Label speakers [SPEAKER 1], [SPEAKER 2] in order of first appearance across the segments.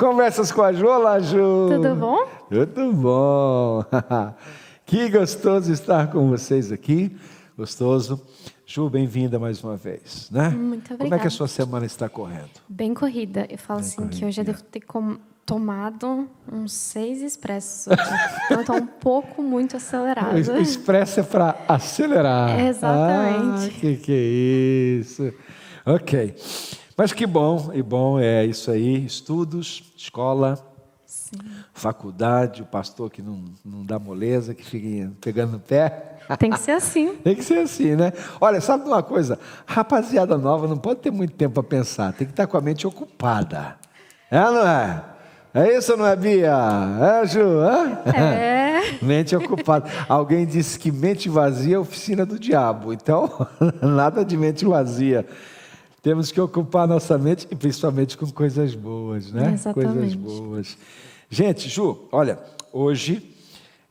[SPEAKER 1] Conversas com a Ju, olá Ju.
[SPEAKER 2] Tudo bom?
[SPEAKER 1] Tudo bom. que gostoso estar com vocês aqui. Gostoso. Ju, bem-vinda mais uma vez, né?
[SPEAKER 2] Muito obrigada.
[SPEAKER 1] Como é que a sua semana está correndo?
[SPEAKER 2] Bem corrida. Eu falo
[SPEAKER 1] Bem
[SPEAKER 2] assim que eu já devo ter com- tomado uns seis expressos então estou um pouco muito acelerada.
[SPEAKER 1] O expresso é para acelerar.
[SPEAKER 2] Exatamente.
[SPEAKER 1] Ah, que que é isso? Ok. Mas que bom, e bom é isso aí. Estudos, escola,
[SPEAKER 2] Sim.
[SPEAKER 1] faculdade, o pastor que não, não dá moleza, que fica pegando no pé.
[SPEAKER 2] Tem que ser assim.
[SPEAKER 1] Tem que ser assim, né? Olha, sabe uma coisa? Rapaziada nova não pode ter muito tempo para pensar, tem que estar com a mente ocupada. É não é? É isso não é, Bia? É, Ju?
[SPEAKER 2] É.
[SPEAKER 1] Mente ocupada. Alguém disse que mente vazia é oficina do diabo. Então, nada de mente vazia. Temos que ocupar nossa mente, e principalmente com coisas boas, né? Coisas
[SPEAKER 2] Exatamente.
[SPEAKER 1] boas. Gente, Ju, olha, hoje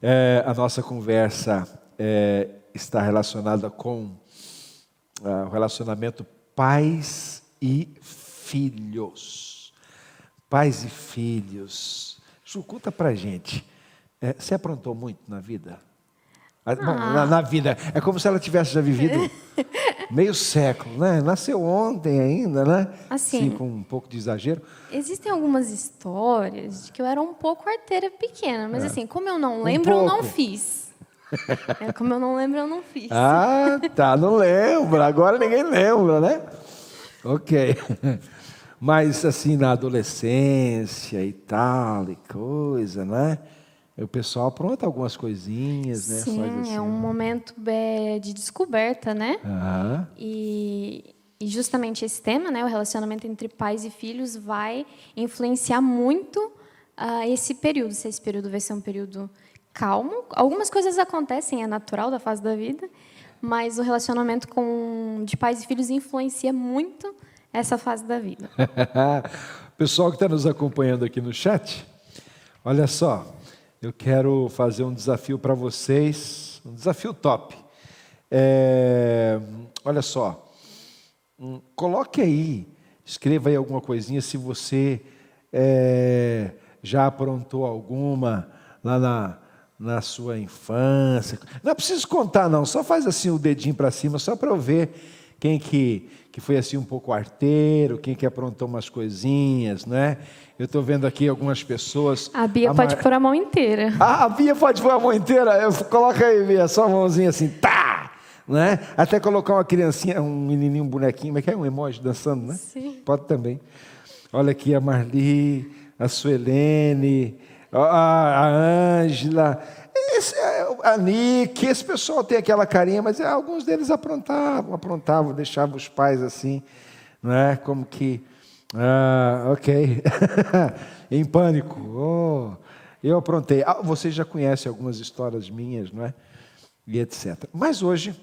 [SPEAKER 1] é, a nossa conversa é, está relacionada com ah, o relacionamento pais e filhos. Pais e filhos. Ju, conta pra gente. É, você aprontou muito na vida? Ah, bom, na, na vida. É como se ela tivesse já vivido meio século, né? Nasceu ontem ainda, né?
[SPEAKER 2] Assim.
[SPEAKER 1] com um pouco de exagero.
[SPEAKER 2] Existem algumas histórias de que eu era um pouco arteira pequena, mas assim, como eu não
[SPEAKER 1] Um
[SPEAKER 2] lembro, eu não fiz. É, como eu não lembro, eu não fiz.
[SPEAKER 1] Ah, tá, não lembra. Agora ninguém lembra, né? Ok. Mas assim, na adolescência e tal, e coisa, né? O pessoal apronta algumas coisinhas, né?
[SPEAKER 2] Sim,
[SPEAKER 1] assim.
[SPEAKER 2] é um momento é, de descoberta, né?
[SPEAKER 1] Ah,
[SPEAKER 2] E, e justamente esse tema, né, o relacionamento entre pais e filhos, vai influenciar muito ah, esse período. Se esse período vai ser um período calmo, algumas coisas acontecem, é natural da fase da vida, mas o relacionamento com de pais e filhos influencia muito essa fase da vida.
[SPEAKER 1] Pessoal que está nos acompanhando aqui no chat, olha só, eu quero fazer um desafio para vocês, um desafio top. É, olha só, hum, coloque aí, escreva aí alguma coisinha se você é, já aprontou alguma lá na, na sua infância. Não é preciso contar, não, só faz assim o dedinho para cima, só para eu ver quem que, que foi assim um pouco arteiro, quem que aprontou umas coisinhas, né? Eu estou vendo aqui algumas pessoas.
[SPEAKER 2] A Bia
[SPEAKER 1] A
[SPEAKER 2] pode
[SPEAKER 1] Mar-
[SPEAKER 2] pôr a mão inteira.
[SPEAKER 1] ah, a Bia pode pôr a mão inteira? Eu, coloca aí, Bia, só a mãozinha assim, tá! Né? Até colocar uma criancinha, um menininho, um bonequinho, mas que é um emoji dançando, né?
[SPEAKER 2] Sim.
[SPEAKER 1] Pode também. Olha aqui a Marli, a Suelene, a, a Ângela, esse é a Nick, esse pessoal tem aquela carinha, mas é, alguns deles aprontavam, aprontavam, deixavam os pais assim, não é? Como que, ah, ok, em pânico. Oh, eu aprontei. Ah, vocês já conhecem algumas histórias minhas, não é? E etc. Mas hoje,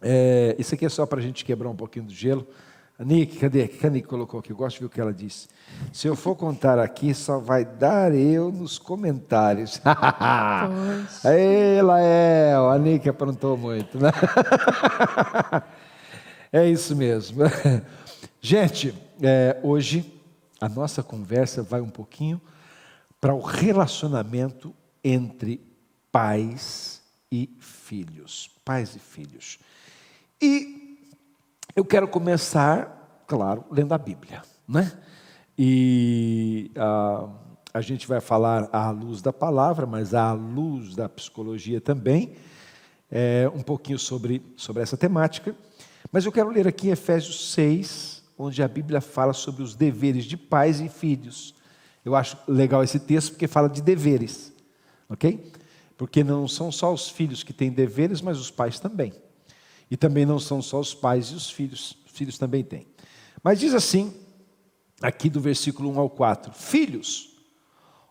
[SPEAKER 1] é, isso aqui é só para a gente quebrar um pouquinho do gelo. A Nick, cadê? O que a Nick colocou aqui? Eu gosto de ver o que ela disse. Se eu for contar aqui, só vai dar eu nos comentários. Ei, Lael, a Nick aprontou muito, né? É isso mesmo. Gente, é, hoje a nossa conversa vai um pouquinho para o relacionamento entre pais e filhos. Pais e filhos. E eu quero começar, claro, lendo a Bíblia, né? E ah, a gente vai falar à luz da palavra, mas à luz da psicologia também, é, um pouquinho sobre, sobre essa temática. Mas eu quero ler aqui Efésios 6, onde a Bíblia fala sobre os deveres de pais e filhos. Eu acho legal esse texto porque fala de deveres, ok? Porque não são só os filhos que têm deveres, mas os pais também. E também não são só os pais e os filhos, os filhos também têm. Mas diz assim, aqui do versículo 1 ao 4: Filhos,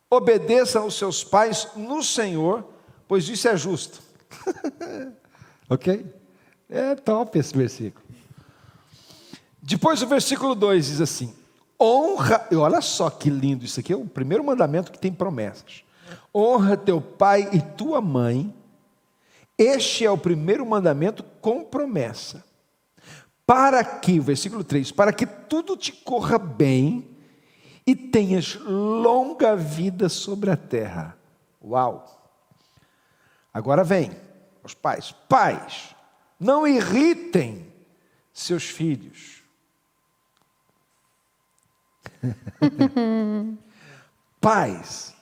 [SPEAKER 1] obedeçam aos seus pais no Senhor, pois isso é justo. ok? É top esse versículo. Depois o versículo 2 diz assim: honra, e olha só que lindo, isso aqui é o primeiro mandamento que tem promessas. Honra teu pai e tua mãe, este é o primeiro mandamento com promessa. Para que, versículo 3, para que tudo te corra bem e tenhas longa vida sobre a terra. Uau! Agora vem, os pais. Pais, não irritem seus filhos. Pais,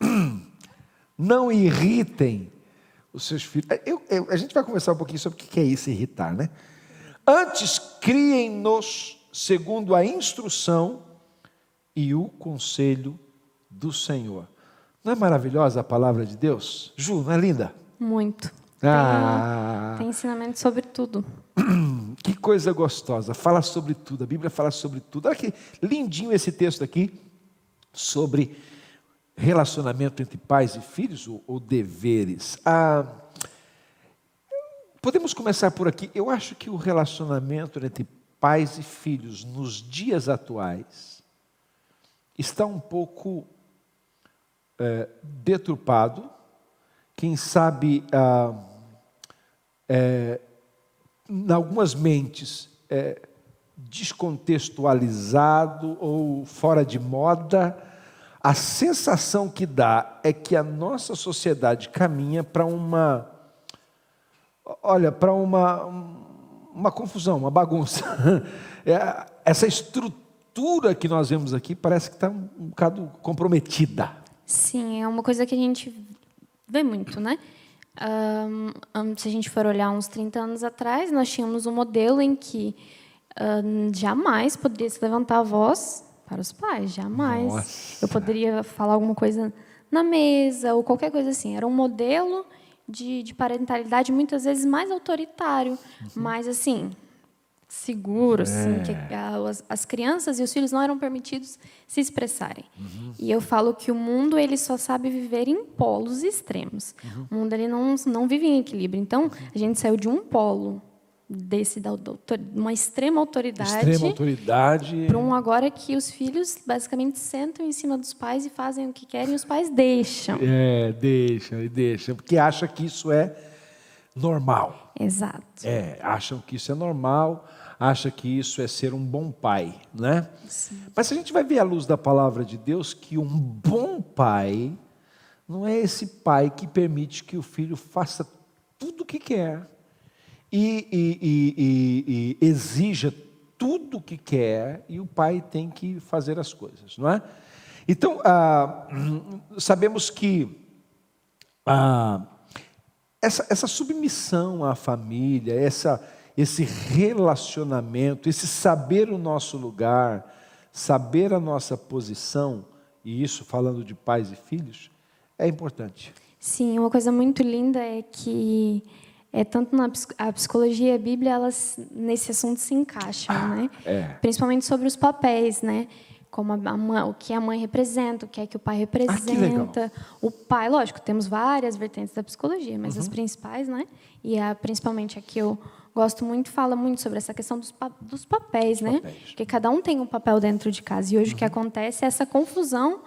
[SPEAKER 1] não irritem os seus filhos. Eu, eu, a gente vai conversar um pouquinho sobre o que é isso, irritar, né? Antes, criem-nos segundo a instrução e o conselho do Senhor. Não é maravilhosa a palavra de Deus? Ju, não é linda?
[SPEAKER 2] Muito.
[SPEAKER 1] Ah.
[SPEAKER 2] Tem, tem ensinamento sobre tudo.
[SPEAKER 1] Que coisa gostosa. Fala sobre tudo. A Bíblia fala sobre tudo. Olha que lindinho esse texto aqui sobre relacionamento entre pais e filhos ou, ou deveres. Ah, podemos começar por aqui. Eu acho que o relacionamento entre pais e filhos nos dias atuais está um pouco é, deturpado. Quem sabe, ah, é, em algumas mentes, é, descontextualizado ou fora de moda, a sensação que dá é que a nossa sociedade caminha para uma. Olha, para uma, uma confusão, uma bagunça. É, essa estrutura que nós vemos aqui parece que está um, um bocado comprometida.
[SPEAKER 2] Sim, é uma coisa que a gente vê muito, né? Um, se a gente for olhar uns 30 anos atrás, nós tínhamos um modelo em que um, jamais poderia se levantar a voz para os pais, jamais.
[SPEAKER 1] Nossa.
[SPEAKER 2] Eu poderia falar alguma coisa na mesa ou qualquer coisa assim. Era um modelo de, de parentalidade muitas vezes mais autoritário, mais assim seguro, assim, que a- as, as crianças e os filhos não eram permitidos se expressarem. E eu falo que o mundo ele só sabe viver em polos extremos. O mundo ele não não vive em equilíbrio. Então a gente saiu de um polo desse da, uma extrema autoridade
[SPEAKER 1] Extrema autoridade.
[SPEAKER 2] para um agora que os filhos basicamente sentam em cima dos pais e fazem o que querem e os pais deixam.
[SPEAKER 1] É, deixa, e deixa, porque acha que isso é normal.
[SPEAKER 2] Exato.
[SPEAKER 1] É, acham que isso é normal, acha que isso é ser um bom pai, né? Mas se a gente vai ver à luz da palavra de Deus que um bom pai não é esse pai que permite que o filho faça tudo o que quer e, e- e- e- exija tudo o que quer e o pai tem que fazer as coisas, não é? Então, ah, sabemos que ah, essa, essa submissão à família, essa, esse relacionamento, esse saber o nosso lugar, saber a nossa posição, e isso falando de pais e filhos, é importante.
[SPEAKER 2] Sim, uma coisa muito linda é que é tanto na a psicologia e a Bíblia elas nesse assunto se encaixam, né?
[SPEAKER 1] é.
[SPEAKER 2] Principalmente sobre os papéis, né? Como a mãe, o que a mãe representa, o que é que o pai representa. o pai, lógico, temos várias vertentes da psicologia, mas
[SPEAKER 1] Uhum.
[SPEAKER 2] as principais, né? E a, principalmente a que eu gosto muito fala muito sobre essa questão dos, pa- dos papéis, né?
[SPEAKER 1] papéis. Uhum.
[SPEAKER 2] Porque cada um tem um papel dentro de casa. E hoje o que acontece é essa confusão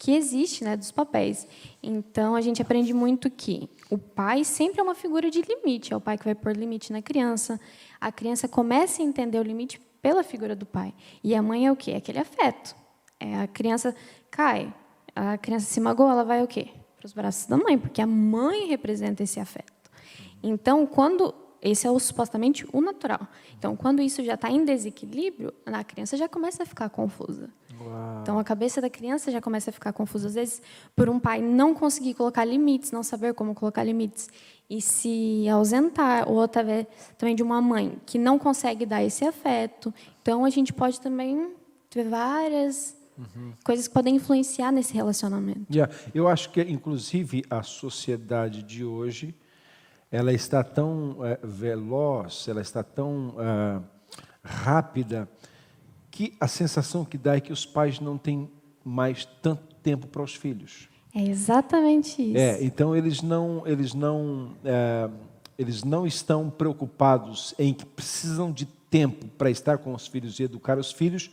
[SPEAKER 2] que existe, né, dos papéis. Então a gente aprende muito que o pai sempre é uma figura de limite, é o pai que vai pôr limite na criança. A criança começa a entender o limite pela figura do pai. E a mãe é o quê? É aquele afeto. É a criança cai, a criança se magoa, ela vai o quê? Para os braços da mãe, porque a mãe representa esse afeto. Então, quando esse é o supostamente o natural. Então, quando isso já está em desequilíbrio, a criança já começa a ficar confusa. Então, a cabeça da criança já começa a ficar confusa. Às vezes, por um pai não conseguir colocar limites, não saber como colocar limites e se ausentar, ou através também de uma mãe que não consegue dar esse afeto. Então, a gente pode também ter várias coisas que podem influenciar nesse relacionamento.
[SPEAKER 1] Yeah, Eu acho que, inclusive, a sociedade de hoje, ela está tão eh, veloz, ela está tão ah, rápida, que a sensação que dá é que os pais não têm mais tanto tempo para os filhos.
[SPEAKER 2] É exatamente isso.
[SPEAKER 1] É, então eles não, eles não, é, eles não estão preocupados em que precisam de tempo para estar com os filhos e educar os filhos,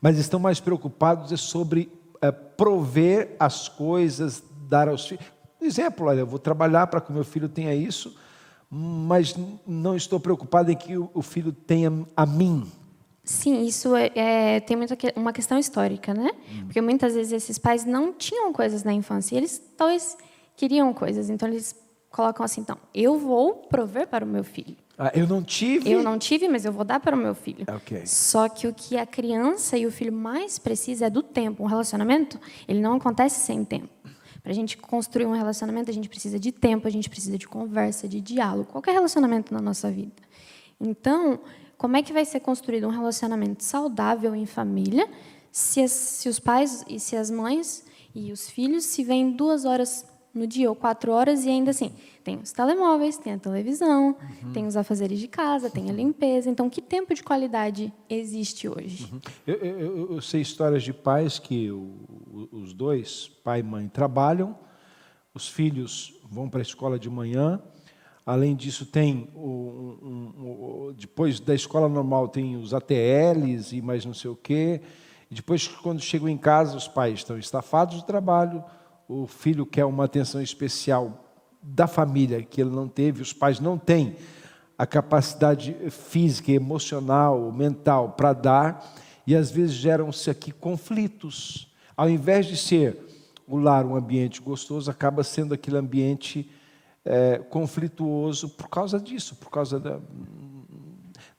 [SPEAKER 1] mas estão mais preocupados é sobre é, prover as coisas, dar aos filhos. Exemplo, olha, eu vou trabalhar para que o meu filho tenha isso, mas não estou preocupado em que o filho tenha a mim.
[SPEAKER 2] Sim, isso é, é, tem muita, uma questão histórica, né? Hum. Porque muitas vezes esses pais não tinham coisas na infância. E eles talvez queriam coisas. Então, eles colocam assim: então, eu vou prover para o meu filho.
[SPEAKER 1] Ah, eu não tive?
[SPEAKER 2] Eu não tive, mas eu vou dar para o meu filho.
[SPEAKER 1] Okay.
[SPEAKER 2] Só que o que a criança e o filho mais precisa é do tempo. Um relacionamento, ele não acontece sem tempo. Para a gente construir um relacionamento, a gente precisa de tempo, a gente precisa de conversa, de diálogo. Qualquer relacionamento na nossa vida. Então, como é que vai ser construído um relacionamento saudável em família se, as, se os pais e se as mães e os filhos se veem duas horas no dia ou quatro horas e ainda assim tem os telemóveis, tem a televisão, uhum. tem os afazeres de casa, tem a limpeza. Então, que tempo de qualidade existe hoje?
[SPEAKER 1] Uhum. Eu, eu, eu, sei histórias de pais que o, os dois, pai e mãe, trabalham, os filhos vão para a escola de manhã. Além disso, tem o, um, um, depois da escola normal tem os ATLs e mais não sei o quê. E depois, quando chegam em casa, os pais estão estafados do trabalho, o filho quer uma atenção especial da família que ele não teve, os pais não têm a capacidade física, emocional, mental para dar, e às vezes geram-se aqui conflitos. Ao invés de ser o lar um ambiente gostoso, acaba sendo aquele ambiente é, conflituoso por causa disso, por causa da,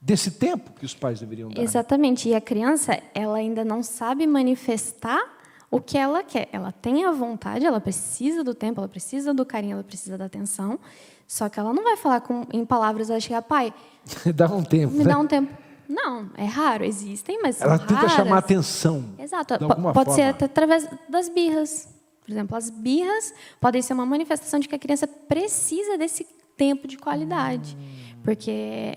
[SPEAKER 1] desse tempo que os pais deveriam dar.
[SPEAKER 2] Exatamente. E a criança, ela ainda não sabe manifestar o que ela quer. Ela tem a vontade, ela precisa do tempo, ela precisa do carinho, ela precisa da atenção. Só que ela não vai falar com, em palavras, ela chega, pai.
[SPEAKER 1] dá um tempo.
[SPEAKER 2] Me
[SPEAKER 1] né?
[SPEAKER 2] dá um tempo. Não, é raro, existem, mas
[SPEAKER 1] ela tenta
[SPEAKER 2] raras.
[SPEAKER 1] chamar atenção.
[SPEAKER 2] Exato. Pode forma. ser até através das birras. Por exemplo, as birras podem ser uma manifestação de que a criança precisa desse tempo de qualidade. Hum. Porque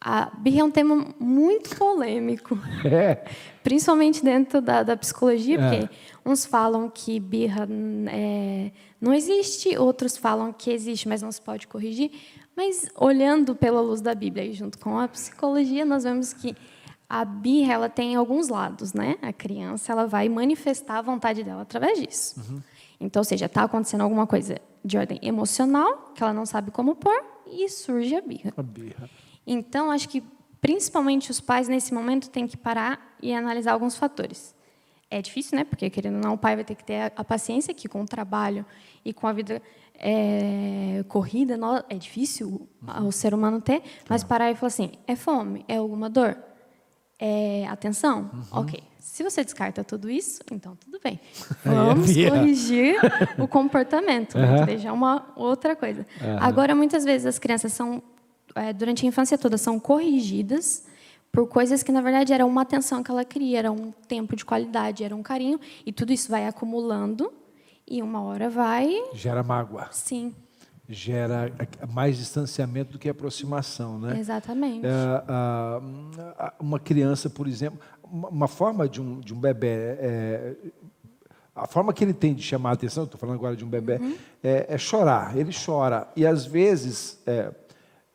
[SPEAKER 2] a birra é um tema muito polêmico.
[SPEAKER 1] É.
[SPEAKER 2] Principalmente dentro da, da psicologia, é. porque uns falam que birra é, não existe, outros falam que existe, mas não se pode corrigir. Mas olhando pela luz da Bíblia e junto com a psicologia, nós vemos que a birra ela tem alguns lados, né? A criança ela vai manifestar a vontade dela através disso. Uhum. Então, ou seja, está acontecendo alguma coisa de ordem emocional que ela não sabe como pôr e surge a birra.
[SPEAKER 1] A birra.
[SPEAKER 2] Então, acho que principalmente os pais nesse momento têm que parar e analisar alguns fatores. É difícil, né? Porque querendo ou não, o pai vai ter que ter a paciência que com o trabalho e com a vida é, corrida é difícil o ser humano ter, mas parar e falar assim: é fome, é alguma dor, é atenção, uhum. ok. Se você descarta tudo isso, então tudo bem. É Vamos corrigir o comportamento, uhum. deixar uma outra coisa. Uhum. Agora, muitas vezes as crianças são é, durante a infância toda são corrigidas por coisas que na verdade eram uma atenção que ela queria, era um tempo de qualidade, era um carinho, e tudo isso vai acumulando e uma hora vai
[SPEAKER 1] gera mágoa.
[SPEAKER 2] Sim.
[SPEAKER 1] Gera mais distanciamento do que aproximação, né?
[SPEAKER 2] Exatamente.
[SPEAKER 1] É, uma criança, por exemplo, uma forma de um, de um bebê é, a forma que ele tem de chamar a atenção, estou falando agora de um bebê, uhum. é, é, chorar. Ele chora. E às vezes, é,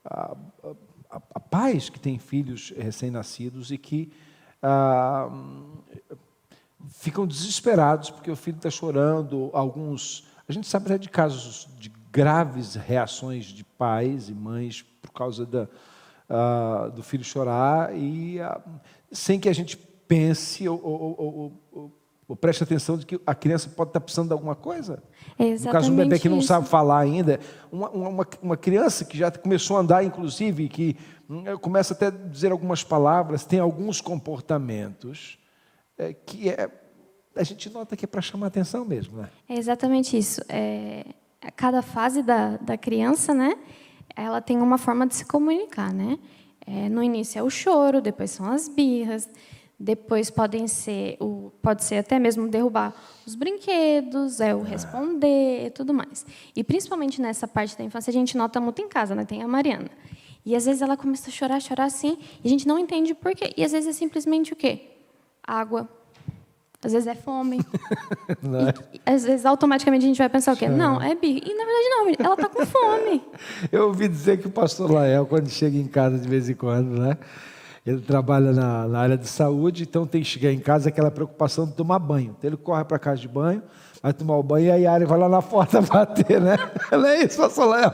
[SPEAKER 1] a, a, a pais que têm filhos recém-nascidos e que ah, ficam desesperados porque o filho está chorando. Alguns, a gente sabe até de casos de graves reações de pais e mães por causa da, ah, do filho chorar e ah, sem que a gente pense ou, ou, ou, ou, preste atenção de que a criança pode estar precisando de alguma coisa.
[SPEAKER 2] É
[SPEAKER 1] no caso um bebê que não sabe falar ainda, uma, uma, uma, criança que já começou a andar, inclusive, que hum, começa até a dizer algumas palavras, tem alguns comportamentos é, que é, a gente nota que é para chamar atenção mesmo. Né?
[SPEAKER 2] É exatamente isso. É, cada fase da, da criança, né, ela tem uma forma de se comunicar. Né? É, no início é o choro, depois são as birras, depois podem ser, o, pode ser até mesmo derrubar os brinquedos, é o responder e tudo mais. E principalmente nessa parte da infância a gente nota muito em casa, né? Tem a Mariana. E às vezes ela começa a chorar, chorar assim, e a gente não entende por quê. E às vezes é simplesmente o quê? Água. Às vezes é fome. É? E, às vezes automaticamente a gente vai pensar o quê? Não, é birra. E na verdade não, ela está com fome.
[SPEAKER 1] Eu ouvi dizer que o pastor Lael, quando chega em casa de vez em quando, né? Ele trabalha na, na, área de saúde, então tem que chegar em casa aquela preocupação de tomar banho. Então ele corre para casa de banho, vai tomar o banho e aí a área vai lá na porta bater, né? Não é isso, pastor Léo?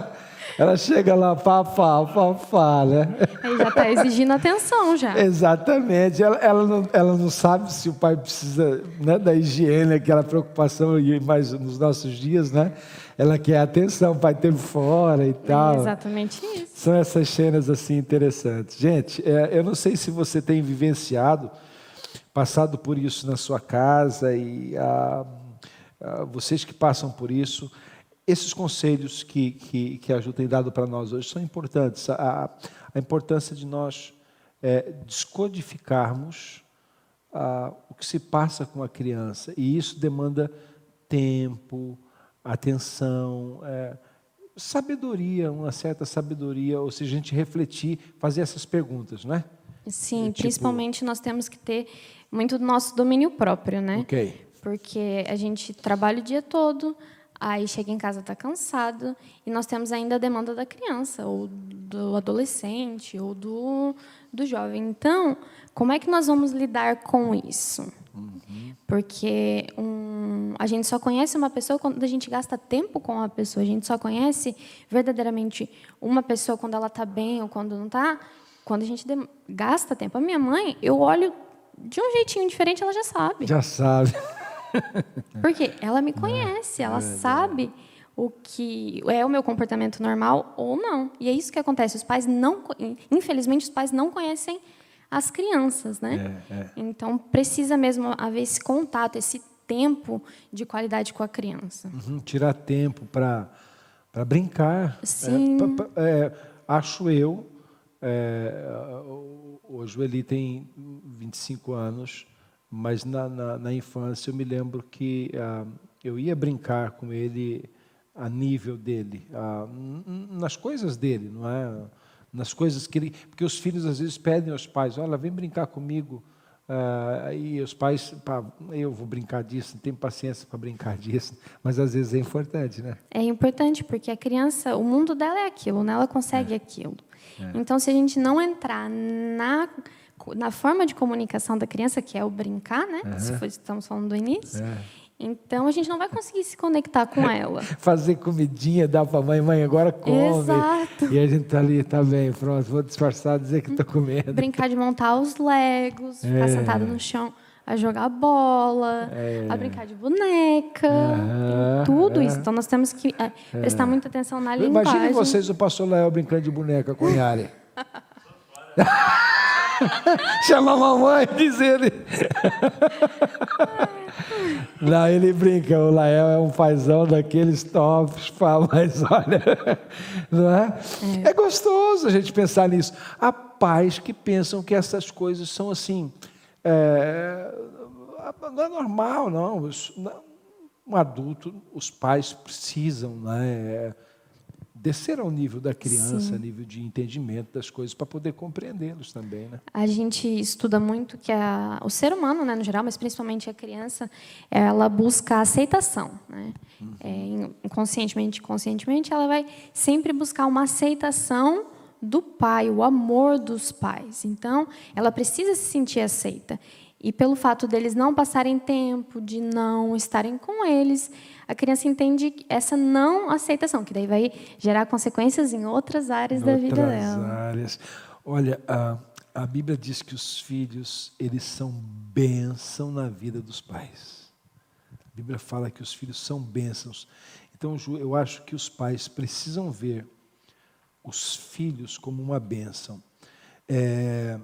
[SPEAKER 1] Ela chega lá, papá, papá, né?
[SPEAKER 2] Aí já está exigindo atenção já.
[SPEAKER 1] Exatamente. Ela, ela, não, ela não sabe se o pai precisa né, da higiene, aquela preocupação, e mais nos nossos dias, né? Ela quer atenção, o pai ter fora e tal.
[SPEAKER 2] É exatamente isso.
[SPEAKER 1] São essas cenas assim interessantes. Gente, é, eu não sei se você tem vivenciado, passado por isso na sua casa e ah, ah, vocês que passam por isso, esses conselhos que, que, que a Ju tem dado para nós hoje são importantes. A, a importância de nós é, descodificarmos ah, o que se passa com a criança. E isso demanda tempo, atenção, é, sabedoria, uma certa sabedoria, ou seja, a gente refletir, fazer essas perguntas, não é?
[SPEAKER 2] Sim, tipo... principalmente nós temos que ter muito do nosso domínio próprio, né? Porque a gente trabalha o dia todo, aí chega em casa está cansado e nós temos ainda a demanda da criança ou do adolescente ou do, do jovem. Então, como é que nós vamos lidar com isso? Porque um, a gente só conhece uma pessoa quando a gente gasta tempo com a pessoa. A gente só conhece verdadeiramente uma pessoa quando ela está bem ou quando não está. Quando a gente gasta tempo. A minha mãe, eu olho de um jeitinho diferente, ela já sabe.
[SPEAKER 1] Já sabe.
[SPEAKER 2] Porque ela me conhece, ela sabe o que é o meu comportamento normal ou não. E é isso que acontece. Os pais não, infelizmente, os pais não conhecem as crianças, né? É, é. Então precisa mesmo haver esse contato, esse tempo de qualidade com a criança.
[SPEAKER 1] Uhum, tirar tempo para para brincar.
[SPEAKER 2] Sim.
[SPEAKER 1] É, é, acho eu. É, o Joeli tem 25 anos, mas na, na, na infância eu me lembro que ah, eu ia brincar com ele a nível dele, ah, nas coisas dele, não é? nas coisas que ele. Porque os filhos às vezes pedem aos pais: olha, vem brincar comigo. Uh, e os pais, pá, eu vou brincar disso, não tenho paciência para brincar disso, mas às vezes é importante, né?
[SPEAKER 2] É importante, porque a criança, o mundo dela é aquilo, né? ela consegue é. aquilo. É. Então, se a gente não entrar na, na forma de comunicação da criança, que é o brincar, né? Uhum. Se for, estamos falando do início, é. Então a gente não vai conseguir se conectar com ela.
[SPEAKER 1] Fazer comidinha, dar para a mãe, mãe, agora come.
[SPEAKER 2] Exato.
[SPEAKER 1] E a gente tá ali, tá bem, pronto, vou disfarçar, dizer que estou comendo.
[SPEAKER 2] Brincar de montar os legos, ficar é. sentado no chão a jogar bola, é. a brincar de boneca, tudo é. isso. Então nós temos que é, prestar muita atenção na linguagem.
[SPEAKER 1] Imagine vocês o pastor Léo brincando de boneca com Yari. Chama a mamãe, diz ele. Não, ele brinca, o Lael é um paizão daqueles tops, mas olha, não é? é? é? gostoso a gente pensar nisso. Há pais que pensam que essas coisas são assim, é, não é normal, não. Um adulto, os pais precisam, né? Descer ao nível da criança, Sim. nível de entendimento das coisas, para poder compreendê-los também. Né?
[SPEAKER 2] A gente estuda muito que a, o ser humano, né, no geral, mas principalmente a criança, ela busca aceitação. Né? Uhum. É, inconscientemente, conscientemente, ela vai sempre buscar uma aceitação do pai, o amor dos pais. Então, ela precisa se sentir aceita. E pelo fato deles não passarem tempo, de não estarem com eles, a criança entende essa não aceitação, que daí vai gerar consequências em outras áreas em da vida dela.
[SPEAKER 1] áreas. Olha, a, a Bíblia diz que os filhos, eles são bênção na vida dos pais. A Bíblia fala que os filhos são bênçãos. Então, eu acho que os pais precisam ver os filhos como uma bênção. É,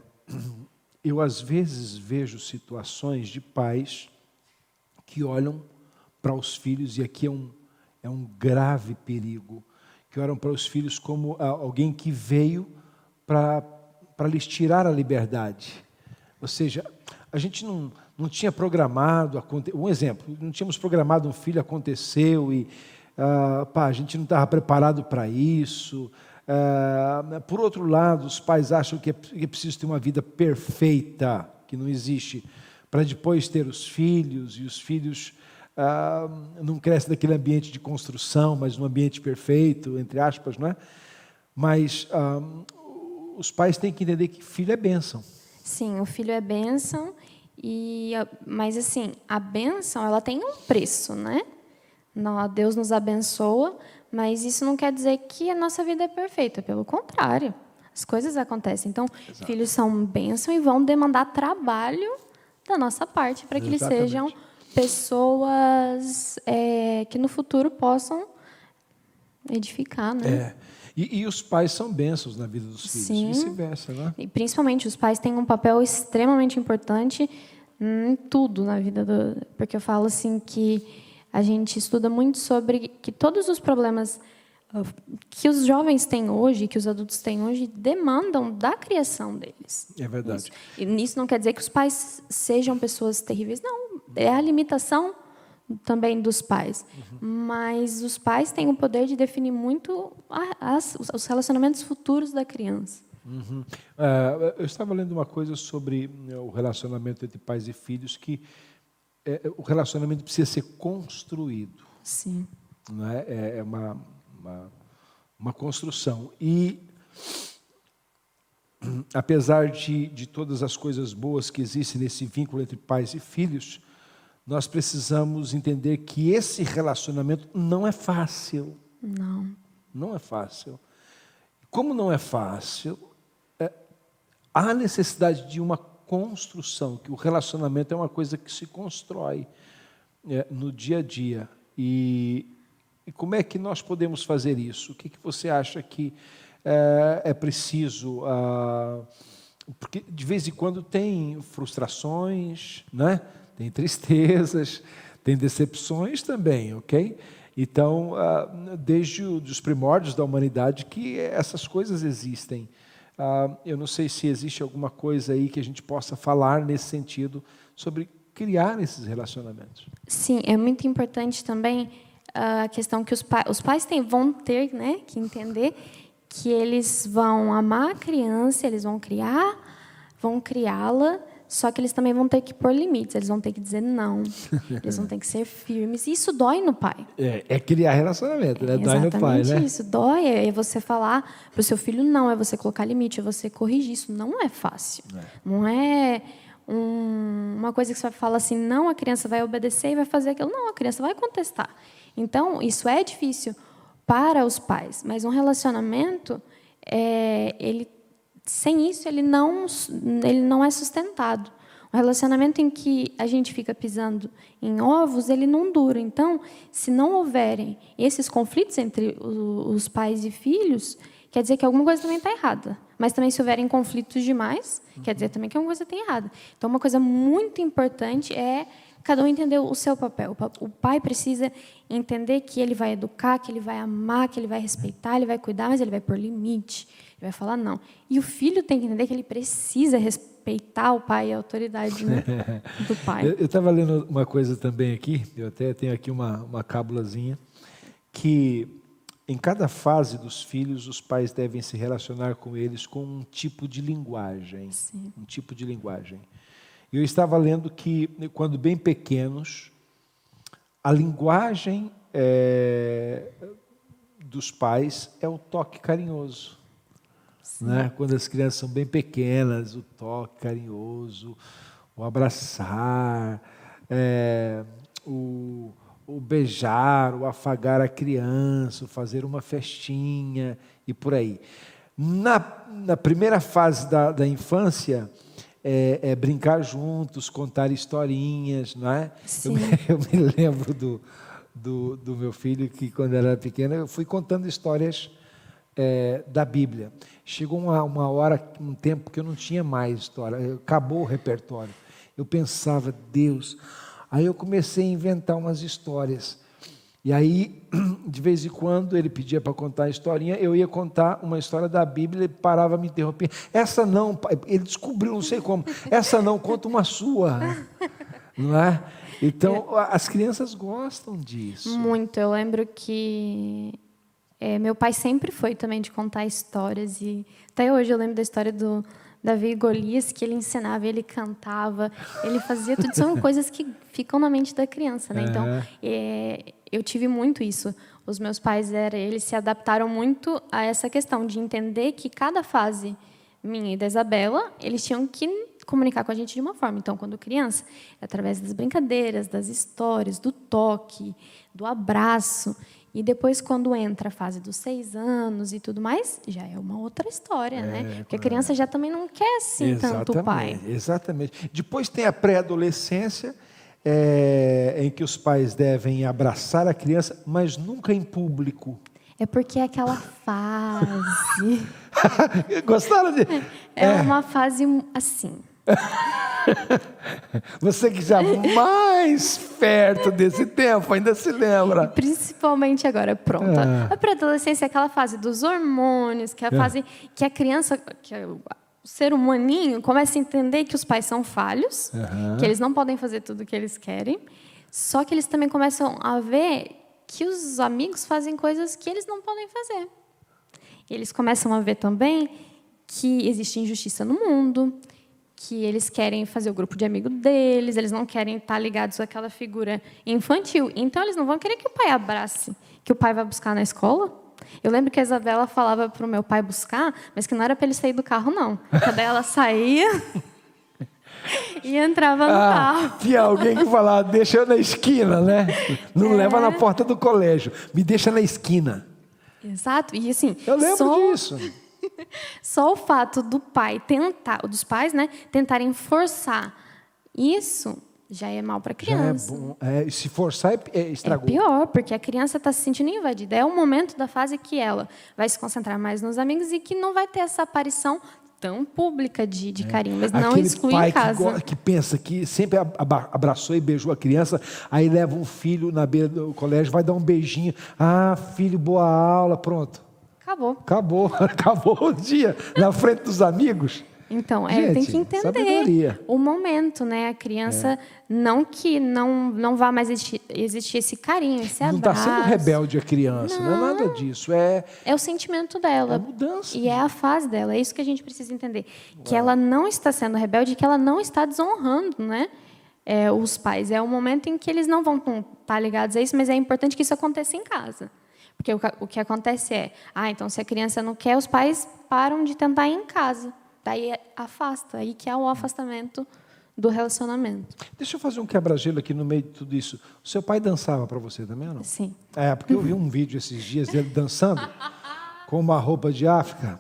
[SPEAKER 1] eu, às vezes, vejo situações de pais que olham para os filhos, e aqui é um, é um grave perigo, que olham para os filhos como alguém que veio para lhes tirar a liberdade. Ou seja, a gente não, não tinha programado, um exemplo, não tínhamos programado um filho, aconteceu e ah, pá, a gente não estava preparado para isso. Ah, por outro lado, os pais acham que é, que é preciso ter uma vida perfeita, que não existe, para depois ter os filhos, e os filhos ah, não cresce naquele ambiente de construção, mas num ambiente perfeito, entre aspas, não é? Mas ah, os pais têm que entender que filho é bênção.
[SPEAKER 2] Sim, o filho é bênção, e, mas assim, a bênção ela tem um preço, né? Não, Deus nos abençoa, mas isso não quer dizer que a nossa vida é perfeita, pelo contrário. As coisas acontecem. Então, Exato. filhos são bênção e vão demandar trabalho da nossa parte para que eles sejam pessoas é, que no futuro possam edificar, né?
[SPEAKER 1] É. E, e, os pais são bênçãos na vida dos filhos, Sim. vice-versa, né?
[SPEAKER 2] E principalmente os pais têm um papel extremamente importante em tudo na vida do, porque eu falo assim que a gente estuda muito sobre que todos os problemas ah, que os jovens têm hoje, que os adultos têm hoje, demandam da criação deles.
[SPEAKER 1] É verdade.
[SPEAKER 2] Isso. E isso não quer dizer que os pais sejam pessoas terríveis, não. É a limitação também dos pais. Uhum. Mas os pais têm o poder de definir muito as, os relacionamentos futuros da criança.
[SPEAKER 1] Uhum. Uh, eu estava lendo uma coisa sobre né, o relacionamento entre pais e filhos, que é, o relacionamento precisa ser construído.
[SPEAKER 2] Sim.
[SPEAKER 1] Não é? é, é uma, uma, uma construção. E, apesar de, de todas as coisas boas que existem nesse vínculo entre pais e filhos, nós precisamos entender que esse relacionamento não é fácil.
[SPEAKER 2] Não.
[SPEAKER 1] Não é fácil. Como não é fácil, é, há necessidade de uma construção, que o relacionamento é uma coisa que se constrói é, no dia a dia. E, e, como é que nós podemos fazer isso? O que, que você acha que é, é preciso? Ah, porque de vez em quando tem frustrações, né? Tem tristezas, tem decepções também, ok? Então, ah, desde os primórdios da humanidade que essas coisas existem. Ah, eu não sei se existe alguma coisa aí que a gente possa falar nesse sentido sobre criar esses relacionamentos.
[SPEAKER 2] Sim, é muito importante também ah, a questão que os, os pais têm, vão ter né, que entender que eles vão amar a criança, eles vão criar, vão criá-la, só que eles também vão ter que pôr limites, eles vão ter que dizer não, eles vão ter que ser firmes. E isso dói no pai.
[SPEAKER 1] É, é criar relacionamento, né? É dói no pai, né?
[SPEAKER 2] isso. Dói é você falar para o seu filho não, é você colocar limite, é você corrigir. Isso não é fácil. É. Não é um, uma coisa que você vai falar assim, não, a criança vai obedecer e vai fazer aquilo. Não, a criança vai contestar. Então, isso é difícil para os pais. Mas um relacionamento, é, ele sem isso ele não, ele não é sustentado. O relacionamento em que a gente fica pisando em ovos, ele não dura. Então, se não houverem esses conflitos entre os pais e filhos, quer dizer que alguma coisa também está errada. Mas também, se houverem conflitos demais, quer dizer também que alguma coisa está errada. Então, uma coisa muito importante é cada um entender o seu papel. O pai precisa entender que ele vai educar, que ele vai amar, que ele vai respeitar, ele vai cuidar, mas ele vai pôr limite. Vai falar não. E o filho tem que entender que ele precisa respeitar o pai e a autoridade né, do pai.
[SPEAKER 1] Eu estava lendo uma coisa também aqui, eu até tenho aqui uma, uma cábulazinha, que em cada fase dos filhos, os pais devem se relacionar com eles com um tipo de linguagem.
[SPEAKER 2] Sim.
[SPEAKER 1] Um tipo de linguagem. Eu estava lendo que, quando bem pequenos, a linguagem é, dos pais é o toque carinhoso. Né? Quando as crianças são bem pequenas, o toque carinhoso, o abraçar, é, o, o beijar, o afagar a criança, o fazer uma festinha e por aí. Na, na primeira fase da, da infância, é, é, brincar juntos, contar historinhas, não é? Eu me, eu, me, lembro do, do, do, meu filho que, quando era pequeno, eu fui contando histórias é, da Bíblia. Chegou uma, uma hora, um tempo que eu não tinha mais história, acabou o repertório. Eu pensava, Deus. Aí eu comecei a inventar umas histórias. E aí, de vez em quando, ele pedia para contar a historinha, eu ia contar uma história da Bíblia, ele parava me interromper. Essa não, ele descobriu, não sei como. Essa não, conta uma sua. Não é? Então, as crianças gostam disso.
[SPEAKER 2] Muito. Eu lembro que é, meu pai sempre foi também de contar histórias e até hoje eu lembro da história do Davi Golias que ele ensinava, ele cantava, ele fazia tudo. São coisas que ficam na mente da criança, né? Então, é, eu tive muito isso. Os meus pais era, eles se adaptaram muito a essa questão de entender que cada fase minha e da Isabela, eles tinham que comunicar com a gente de uma forma. Então, quando criança, é através das brincadeiras, das histórias, do toque, do abraço. E depois, quando entra a fase dos seis anos e tudo mais, já é uma outra história, né? Porque a criança já também não quer assim tanto o pai.
[SPEAKER 1] Exatamente. Depois tem a pré-adolescência, é, em que os pais devem abraçar a criança, mas nunca em público.
[SPEAKER 2] É porque é aquela fase.
[SPEAKER 1] Gostaram de.
[SPEAKER 2] É, é uma fase assim.
[SPEAKER 1] Você que já mais perto desse tempo, ainda se lembra.
[SPEAKER 2] Principalmente agora, pronta. É. A pré-adolescência é aquela fase dos hormônios, que é a é. fase que a criança, que o ser humaninho começa a entender que os pais são falhos, uhum. que eles não podem fazer tudo o que eles querem, só que eles também começam a ver que os amigos fazem coisas que eles não podem fazer. Eles começam a ver também que existe injustiça no mundo, que eles querem fazer o grupo de amigo deles, eles não querem estar ligados àquela figura infantil. Então, eles não vão querer que o pai abrace, que o pai vai buscar na escola. Eu lembro que a Isabela falava para o meu pai buscar, mas que não era para ele sair do carro, não. Cada ela saía e entrava no ah, carro.
[SPEAKER 1] Tinha alguém que falava, deixa eu na esquina, né? Não é. leva na porta do colégio, me deixa na esquina.
[SPEAKER 2] Exato, e assim...
[SPEAKER 1] Eu lembro só... disso.
[SPEAKER 2] Só o fato do pai tentar, dos pais, né, tentarem forçar isso já é mal para a criança.
[SPEAKER 1] Já é bom. É, se forçar, é, é, estragou.
[SPEAKER 2] É pior, porque a criança está se sentindo invadida. É o momento da fase que ela vai se concentrar mais nos amigos e que não vai ter essa aparição tão pública de, de é. carinho, mas não
[SPEAKER 1] Aquele
[SPEAKER 2] exclui
[SPEAKER 1] pai
[SPEAKER 2] em casa.
[SPEAKER 1] Que, que pensa que sempre abraçou e beijou a criança, aí leva um filho na beira do colégio, vai dar um beijinho. Ah, filho, boa aula, pronto.
[SPEAKER 2] Acabou.
[SPEAKER 1] Acabou, acabou o dia na frente dos amigos.
[SPEAKER 2] Então, é, tem que entender sabedoria. o momento, né? A criança, é. não que não, não vá mais existir, esse carinho, esse
[SPEAKER 1] não
[SPEAKER 2] abraço.
[SPEAKER 1] Não está sendo rebelde a criança, não. não. é nada disso. É,
[SPEAKER 2] é o sentimento dela. É
[SPEAKER 1] a mudança.
[SPEAKER 2] E é a fase dela, é isso que a gente precisa entender. Que ela não está sendo rebelde, que ela não está desonrando, né? É, os pais. É o momento em que eles não vão estar ligados a isso, mas é importante que isso aconteça em casa. Porque o, o que acontece é, ah, então se a criança não quer, os pais param de tentar ir em casa. Daí afasta, aí que é o afastamento do relacionamento.
[SPEAKER 1] Deixa eu fazer um quebra-gelo aqui no meio de tudo isso. O seu pai dançava para você também não?
[SPEAKER 2] Sim.
[SPEAKER 1] É, porque eu vi um vídeo esses dias dele dançando com uma roupa de África.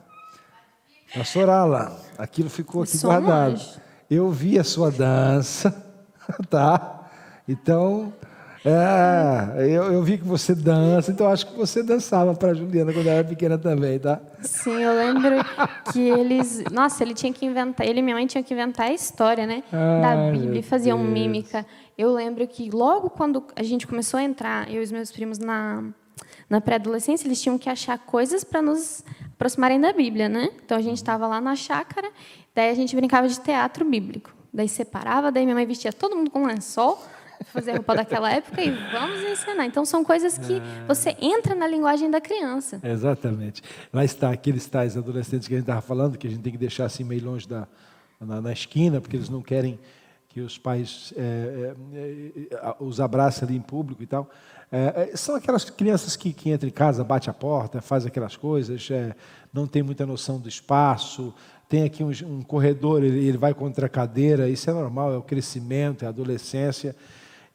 [SPEAKER 1] Pastor Ala, aquilo ficou aqui Somos. guardado. Eu vi a sua dança, tá? Então, é, eu, eu, vi que você dança, então acho que você dançava para a Juliana quando era pequena também, tá?
[SPEAKER 2] Sim, eu lembro que eles. Nossa, ele tinha que inventar, ele e minha mãe tinham que inventar a história, né? Ai, da Bíblia, faziam Deus. mímica. Eu lembro que logo quando a gente começou a entrar, eu e os meus primos, na, na pré-adolescência, eles tinham que achar coisas para nos aproximarem da Bíblia, né? Então a gente estava lá na chácara, daí a gente brincava de teatro bíblico. Daí separava, daí minha mãe vestia todo mundo com lençol fazer roupa daquela época e vamos ensinar. Então, são coisas que ah. você entra na linguagem da criança.
[SPEAKER 1] Exatamente. Lá está aqueles tais adolescentes que a gente estava falando, que a gente tem que deixar assim meio longe da, na, na esquina, porque eles não querem que os pais é, é, os abracem ali em público e tal. É, são aquelas crianças que, que entram em casa, bate a porta, faz aquelas coisas, não tem muita noção do espaço, tem aqui um, um corredor, ele, ele, vai contra a cadeira, isso é normal, é o crescimento, é a adolescência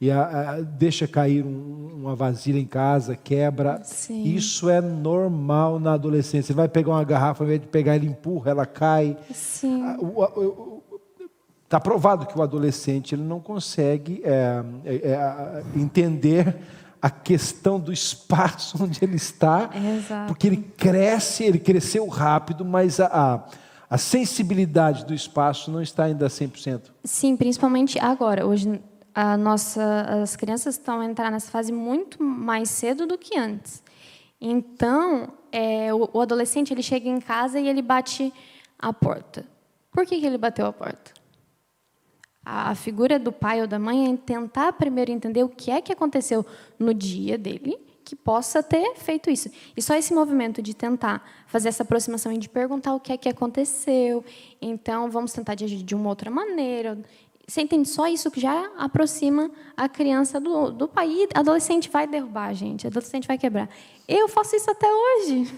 [SPEAKER 1] e a, a, deixa cair um, uma vasilha em casa, quebra.
[SPEAKER 2] Sim.
[SPEAKER 1] Isso é normal na adolescência. Você vai pegar uma garrafa, ao invés de pegar, ele empurra, ela cai. Está provado que o adolescente ele não consegue é, é, é, entender a questão do espaço onde ele está,
[SPEAKER 2] Exato.
[SPEAKER 1] porque ele cresce, ele cresceu rápido, mas a, a, a sensibilidade do espaço não está ainda 100%.
[SPEAKER 2] Sim, principalmente agora. Hoje a nossa, as crianças estão a entrar nessa fase muito mais cedo do que antes. Então, é, o, o, adolescente ele chega em casa e ele bate a porta. Por que, que ele bateu a porta? A, a figura do pai ou da mãe é tentar primeiro entender o que é que aconteceu no dia dele que possa ter feito isso. E só esse movimento de tentar fazer essa aproximação e de perguntar o que é que aconteceu. Então, vamos tentar de agir de uma outra maneira. Você entende? Só isso que já aproxima a criança do, do pai. E adolescente vai derrubar, gente. Adolescente vai quebrar. Eu faço isso até hoje.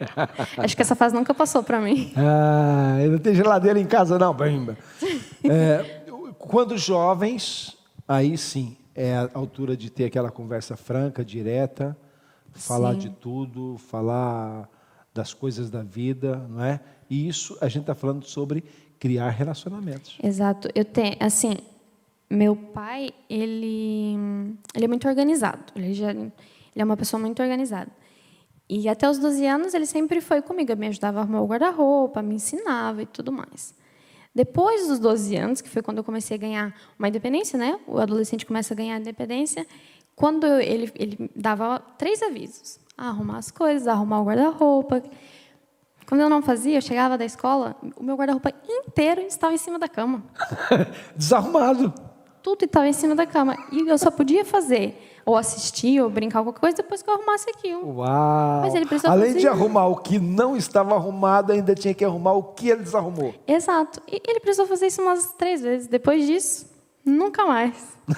[SPEAKER 2] Acho que essa fase nunca passou para mim.
[SPEAKER 1] Ah, não tem geladeira em casa, não, Bimba. É, quando jovens, aí sim, é a altura de ter aquela conversa franca, direta, falar
[SPEAKER 2] Sim.
[SPEAKER 1] de tudo, falar das coisas da vida, não é? E isso a gente está falando sobre criar relacionamentos.
[SPEAKER 2] Exato. Eu tenho, assim, meu pai, ele, ele é muito organizado. Ele, já, ele é uma pessoa muito organizada. E até os 12 anos ele sempre foi comigo, me ajudava a arrumar o guarda-roupa, me ensinava e tudo mais. Depois dos 12 anos, que foi quando eu comecei a ganhar uma independência, né? O adolescente começa a ganhar independência. Quando eu- ele, ele dava três avisos: arrumar as coisas, arrumar o guarda-roupa. Quando eu não fazia, eu chegava da escola, o meu guarda-roupa inteiro estava em cima da cama.
[SPEAKER 1] Desarrumado.
[SPEAKER 2] Tudo estava em cima da cama. E eu só podia fazer, ou assistir, ou brincar qualquer coisa, depois que eu arrumasse aquilo.
[SPEAKER 1] Uau!
[SPEAKER 2] Mas ele precisou
[SPEAKER 1] Além
[SPEAKER 2] fazer
[SPEAKER 1] de arrumar o que não estava arrumado, ainda tinha que arrumar o que ele desarrumou.
[SPEAKER 2] Exato. E ele precisou fazer isso umas três vezes. Depois disso, nunca mais.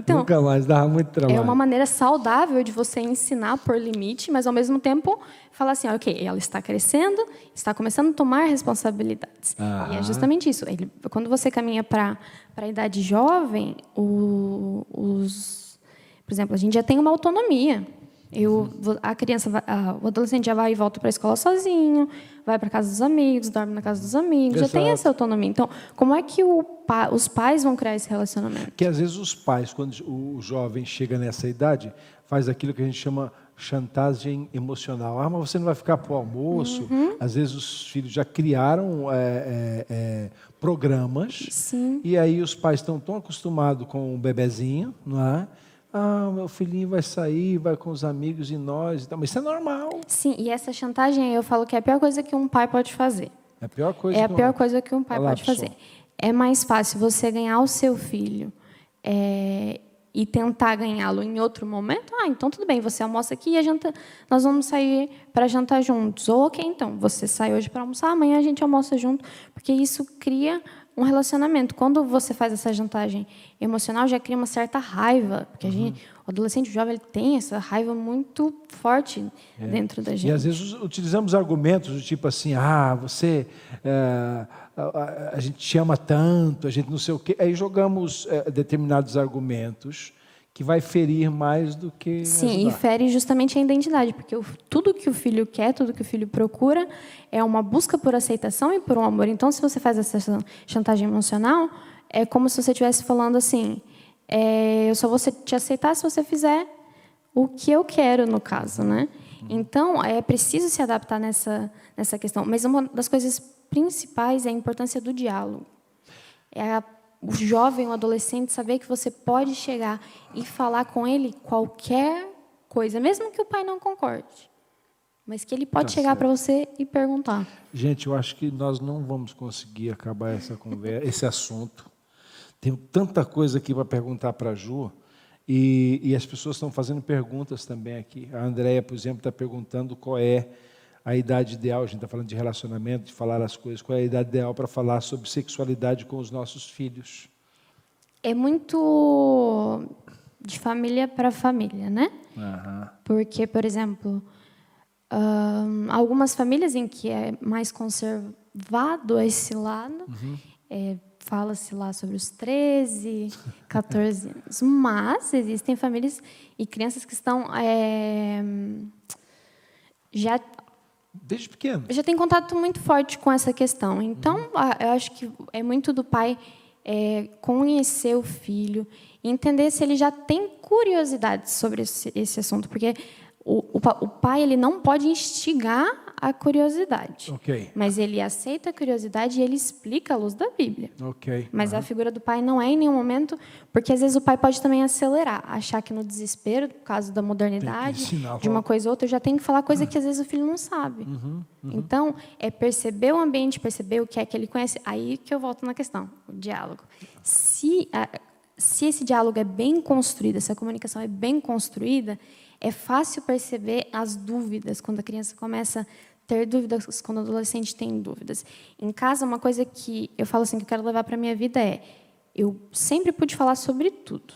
[SPEAKER 2] Então,
[SPEAKER 1] Nunca mais, dava muito trabalho.
[SPEAKER 2] É uma maneira saudável de você ensinar por limite, mas ao mesmo tempo falar assim, ok, ela está crescendo, está começando a tomar responsabilidades. E
[SPEAKER 1] Aham.
[SPEAKER 2] é justamente isso. Ele- quando você caminha para a idade jovem, o- os, por exemplo, a gente já tem uma autonomia. Eu, vou- a criança, a- o adolescente já vai e volta para a escola sozinho, vai para a casa dos amigos, dorme na casa dos amigos, já tem
[SPEAKER 1] Exato.
[SPEAKER 2] essa autonomia. Então, como é que o os pais vão criar esse relacionamento?
[SPEAKER 1] Que às vezes os pais, quando o jovem chega nessa idade, faz aquilo que a gente chama chantagem emocional. Ah, mas você não vai ficar para o almoço.
[SPEAKER 2] Uhum.
[SPEAKER 1] Às vezes os filhos já criaram é, é, é, programas.
[SPEAKER 2] Sim.
[SPEAKER 1] E aí os pais estão tão acostumados com o bebezinho, não é? Ah, meu filhinho vai sair, vai com os amigos e nós. e tal. Mas isso é normal.
[SPEAKER 2] Sim, e essa chantagem eu falo que é a pior coisa que um pai pode fazer.
[SPEAKER 1] É a pior coisa.
[SPEAKER 2] É a
[SPEAKER 1] que
[SPEAKER 2] pior coisa que um pai pode fazer. É mais fácil você ganhar o seu filho é, e tentar ganhá-lo em outro momento. Ah, então tudo bem, você almoça aqui e a janta, nós vamos sair para jantar juntos. Ou ok, então, você sai hoje para almoçar, amanhã a gente almoça junto, porque isso cria um relacionamento. Quando você faz essa jantagem emocional, já cria uma certa raiva, porque a gente, o adolescente o jovem ele tem essa raiva muito forte dentro da gente.
[SPEAKER 1] E às vezes utilizamos argumentos do tipo assim, ah, você, é, a, a- a gente te ama tanto, a gente não sei o quê. Aí jogamos é, determinados argumentos que vai ferir mais do que
[SPEAKER 2] Sim, e
[SPEAKER 1] ajudar.
[SPEAKER 2] fere justamente a identidade, porque o- tudo que o filho quer, tudo que o filho procura é uma busca por aceitação e por um amor. Então, se você faz essa chantagem emocional, é como se você estivesse falando assim: é, eu só vou te aceitar se você fizer o que eu quero, no caso, né? Então, é preciso se adaptar nessa, nessa questão. Mas uma das coisas principais é a importância do diálogo. É a- o jovem, o adolescente, saber que você pode chegar e falar com ele qualquer coisa, mesmo que o pai não concorde. Mas que ele pode
[SPEAKER 1] Tá
[SPEAKER 2] chegar para você e perguntar.
[SPEAKER 1] Gente, eu acho que nós não vamos conseguir acabar essa conversa, esse assunto. Tenho tanta coisa aqui para perguntar para a Ju. E, e as pessoas estão fazendo perguntas também aqui. A Andrea, por exemplo, está perguntando qual é a idade ideal. A gente está falando de relacionamento, de falar as coisas. Qual é a idade ideal para falar sobre sexualidade com os nossos filhos?
[SPEAKER 2] É muito de família para família, né?
[SPEAKER 1] Aham.
[SPEAKER 2] Porque, por exemplo, algumas famílias em que é mais conservado esse lado, é, fala-se lá sobre os 13, 14 anos. Mas existem famílias e crianças que estão é, já
[SPEAKER 1] Desde pequeno.
[SPEAKER 2] já tem contato muito forte com essa questão. Então, a- eu acho que é muito do pai é, conhecer o filho entender se ele já tem curiosidade sobre esse, esse assunto, porque o, o, o pai ele não pode instigar a curiosidade,
[SPEAKER 1] Ok.
[SPEAKER 2] mas ele aceita a curiosidade e ele explica à luz da Bíblia.
[SPEAKER 1] Ok.
[SPEAKER 2] Mas a figura do pai não é em nenhum momento, porque às vezes o pai pode também acelerar, achar que no desespero, por causa da modernidade, de uma coisa ou outra, já tem que falar coisa que às vezes o filho não sabe.
[SPEAKER 1] Uhum,
[SPEAKER 2] Então, é perceber o ambiente, perceber o que é que ele conhece. Aí que eu volto na questão, o diálogo. Se, a- se esse diálogo é bem construído, essa comunicação é bem construída, é fácil perceber as dúvidas quando a criança começa a ter dúvidas, quando o adolescente tem dúvidas. Em casa, uma coisa que eu falo assim que eu quero levar para a minha vida é: eu sempre pude falar sobre tudo.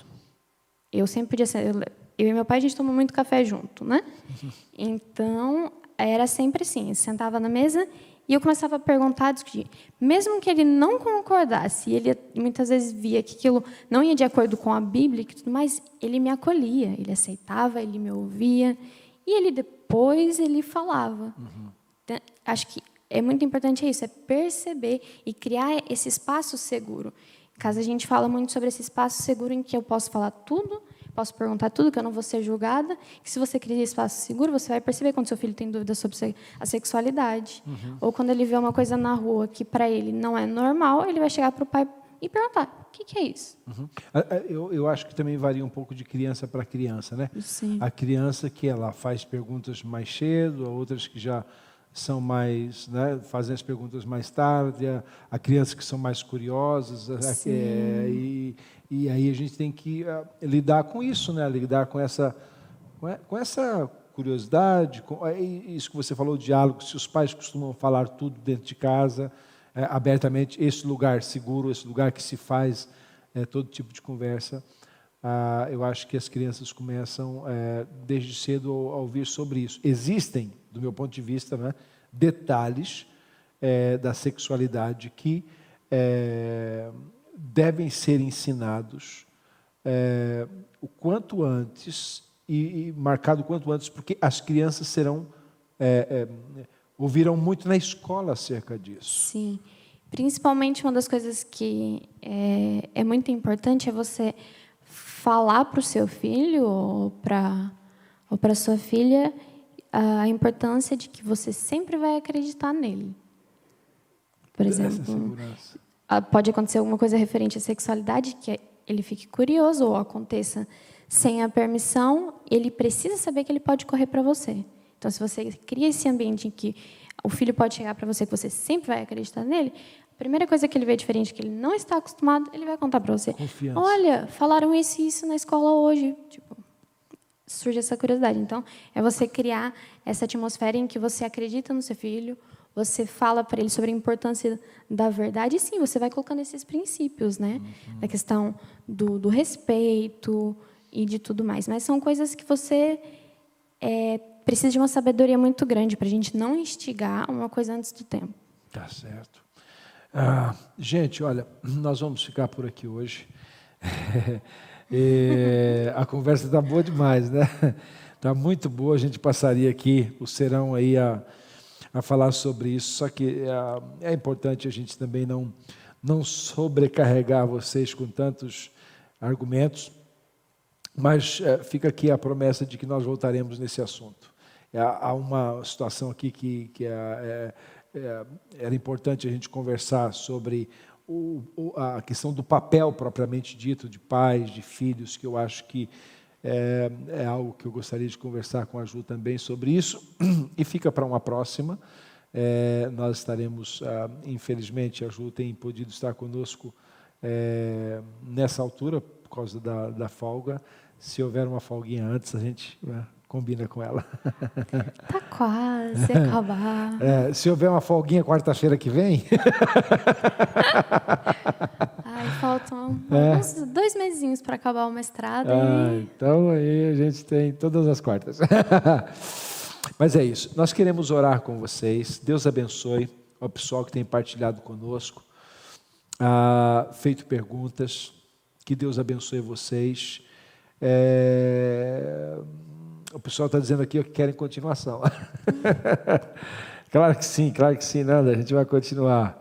[SPEAKER 2] Eu sempre podia ser. Eu, eu e meu pai, a gente toma muito café junto, né? Então, era sempre assim: eu sentava na mesa e eu começava a perguntar, discutir. Mesmo que ele não concordasse, ele muitas vezes via que aquilo não ia de acordo com a Bíblia e tudo mais, ele me acolhia, ele aceitava, ele me ouvia, e ele depois ele falava. Uhum. Então, acho que é muito importante isso, é perceber e criar esse espaço seguro. Em casa a gente fala muito sobre esse espaço seguro em que eu posso falar tudo, posso perguntar tudo, que eu não vou ser julgada. Que se você cria espaço seguro, você vai perceber quando seu filho tem dúvidas sobre a sexualidade. Uhum. Ou quando ele vê uma coisa na rua que para ele não é normal, ele vai chegar para o pai e perguntar: o que, que é isso?
[SPEAKER 1] Uhum. Eu, eu acho que também varia um pouco de criança para criança, né?
[SPEAKER 2] Sim.
[SPEAKER 1] A criança que ela faz perguntas mais cedo, outras que já são mais, né, fazem as perguntas mais tarde, a, a crianças que são mais curiosas, é, e, e aí a gente tem que uh, lidar com isso, né? lidar com essa, com essa curiosidade, com, é isso que você falou, o diálogo, se os pais costumam falar tudo dentro de casa, é, abertamente, esse lugar seguro, esse lugar que se faz é, todo tipo de conversa, ah, eu acho que as crianças começam é, desde cedo a ouvir sobre isso. Existem, do meu ponto de vista, né, detalhes é, da sexualidade que é, devem ser ensinados é, o quanto antes e, e, marcado o quanto antes, porque as crianças serão é, é, ouvirão muito na escola acerca disso.
[SPEAKER 2] Sim, principalmente uma das coisas que é, é muito importante é você falar para o seu filho ou para ou para sua filha a importância de que você sempre vai acreditar nele. Por exemplo, pode acontecer alguma coisa referente à sexualidade que ele fique curioso ou aconteça sem a permissão, ele precisa saber que ele pode correr para você. Então, se você cria esse ambiente em que o filho pode chegar para você, que você sempre vai acreditar nele, a primeira coisa que ele vê diferente, que ele não está acostumado, ele vai contar para você.
[SPEAKER 1] Confiança.
[SPEAKER 2] Olha, falaram isso e isso na escola hoje. Tipo, surge essa curiosidade. Então, é você criar essa atmosfera em que você acredita no seu filho, você fala para ele sobre a importância da verdade, e sim, você vai colocando esses princípios, né? Uhum. A questão do, do, respeito e de tudo mais. Mas são coisas que você é, precisa de uma sabedoria muito grande para a gente não instigar uma coisa antes do tempo.
[SPEAKER 1] Tá certo. Ah, gente, olha, nós vamos ficar por aqui hoje. a conversa está boa demais, né? Está muito boa. A gente passaria aqui o serão aí a a falar sobre isso. Só que é, é importante a gente também não, não sobrecarregar vocês com tantos argumentos, mas é, fica aqui a promessa de que nós voltaremos nesse assunto. É, há uma situação aqui que, que é, é, é, era importante a gente conversar sobre o, a questão do papel propriamente dito de pais, de filhos, que eu acho que é, é, algo que eu gostaria de conversar com a Ju também sobre isso, e fica para uma próxima. É, nós estaremos, ah, infelizmente, a Ju tem podido estar conosco é, nessa altura, por causa da, da, folga. Se houver uma folguinha antes, a gente né, combina com ela.
[SPEAKER 2] Tá quase acabar.
[SPEAKER 1] É, se houver uma folguinha quarta-feira que vem.
[SPEAKER 2] Ai, faltam é. uns dois mesinhos para acabar o mestrado.
[SPEAKER 1] Ah, e... Então aí a gente tem todas as quartas. Mas é isso. Nós queremos orar com vocês. Deus abençoe o pessoal que tem partilhado conosco, ah, feito perguntas. Que Deus abençoe vocês. É... O pessoal está dizendo aqui que querem continuação. claro que sim, claro que sim, Nanda. A gente vai continuar.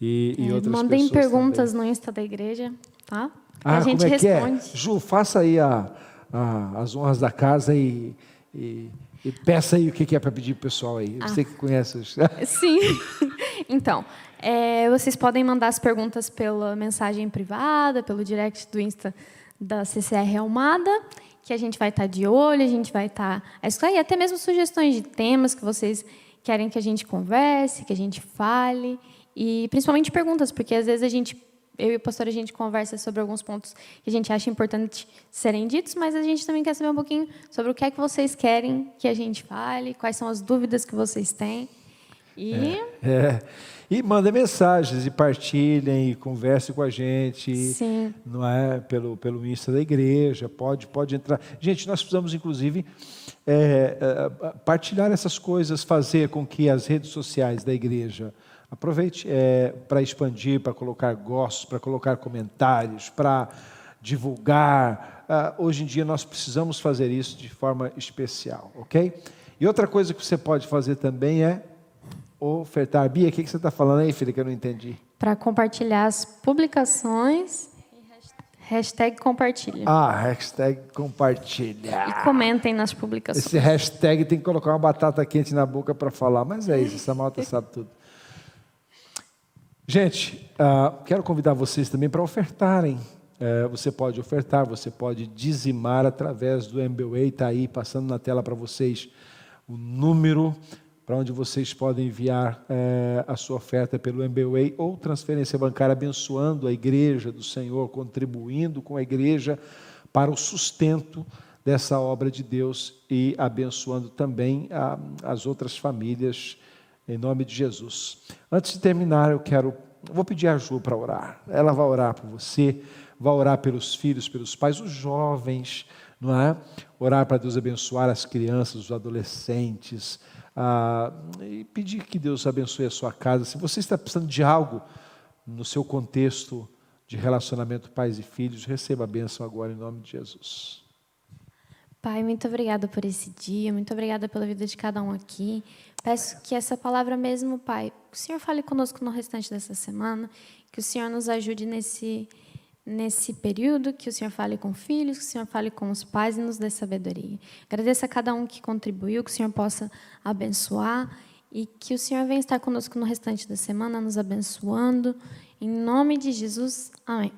[SPEAKER 1] E, e é, outras
[SPEAKER 2] mandem perguntas também. no Insta da igreja, tá?
[SPEAKER 1] Ah, a gente como é responde. Que é? Ju, faça aí a, a, as honras da casa e, e, e peça aí o que é para pedir para o pessoal aí. Ah. Você que conhece os...
[SPEAKER 2] Sim. Então, é, vocês podem mandar as perguntas pela mensagem privada, pelo direct do Insta da CCR Almada que a gente vai estar de olho, a gente vai estar a e até mesmo sugestões de temas que vocês querem que a gente converse, que a gente fale, e principalmente perguntas, porque às vezes a gente, eu e o pastor, a gente conversa sobre alguns pontos que a gente acha importante serem ditos, mas a gente também quer saber um pouquinho sobre o que é que vocês querem que a gente fale, quais são as dúvidas que vocês têm. E
[SPEAKER 1] É. E mandem mensagens, e partilhem, e conversem com a gente.
[SPEAKER 2] Sim.
[SPEAKER 1] Não é? Pelo, pelo Insta da igreja, pode, pode entrar. Gente, nós precisamos, inclusive, é, é, partilhar essas coisas, fazer com que as redes sociais da igreja aproveite é, para expandir, para colocar gostos, para colocar comentários, para divulgar. Ah, hoje em dia nós precisamos fazer isso de forma especial, ok? E outra coisa que você pode fazer também é ofertar. Bia, o que que você está falando aí, filha, que eu não entendi?
[SPEAKER 2] para compartilhar as publicações, hashtag compartilha.
[SPEAKER 1] Ah, hashtag compartilhar.
[SPEAKER 2] E comentem nas publicações.
[SPEAKER 1] Esse hashtag tem que colocar uma batata quente na boca para falar, mas é isso, essa malta sabe tudo. Gente, ah, quero convidar vocês também para ofertarem. Eh, você pode ofertar, você pode dizimar através do MBWay, está aí passando na tela para vocês o número para onde vocês podem enviar eh, a sua oferta pelo MBWay ou transferência bancária, abençoando a igreja do Senhor, contribuindo com a igreja para o sustento dessa obra de Deus e abençoando também a- as outras famílias, em nome de Jesus. Antes de terminar, eu quero, vou pedir a Ju para orar. Ela vai orar por você, vai orar pelos filhos, pelos pais, os jovens, não é? Orar para Deus abençoar as crianças, os adolescentes, ah, e pedir que Deus abençoe a sua casa. Se você está precisando de algo no seu contexto de relacionamento pais e filhos, receba a bênção agora em nome de Jesus.
[SPEAKER 2] Pai, muito obrigada por esse dia, muito obrigada pela vida de cada um aqui. Peço que essa palavra mesmo, Pai, o Senhor fale conosco no restante dessa semana, que o Senhor nos ajude nesse, nesse período, que o Senhor fale com filhos, que o Senhor fale com os pais e nos dê sabedoria. Agradeço a cada um que contribuiu, que o Senhor possa abençoar e que o Senhor venha estar conosco no restante da semana, nos abençoando. Em nome de Jesus, amém.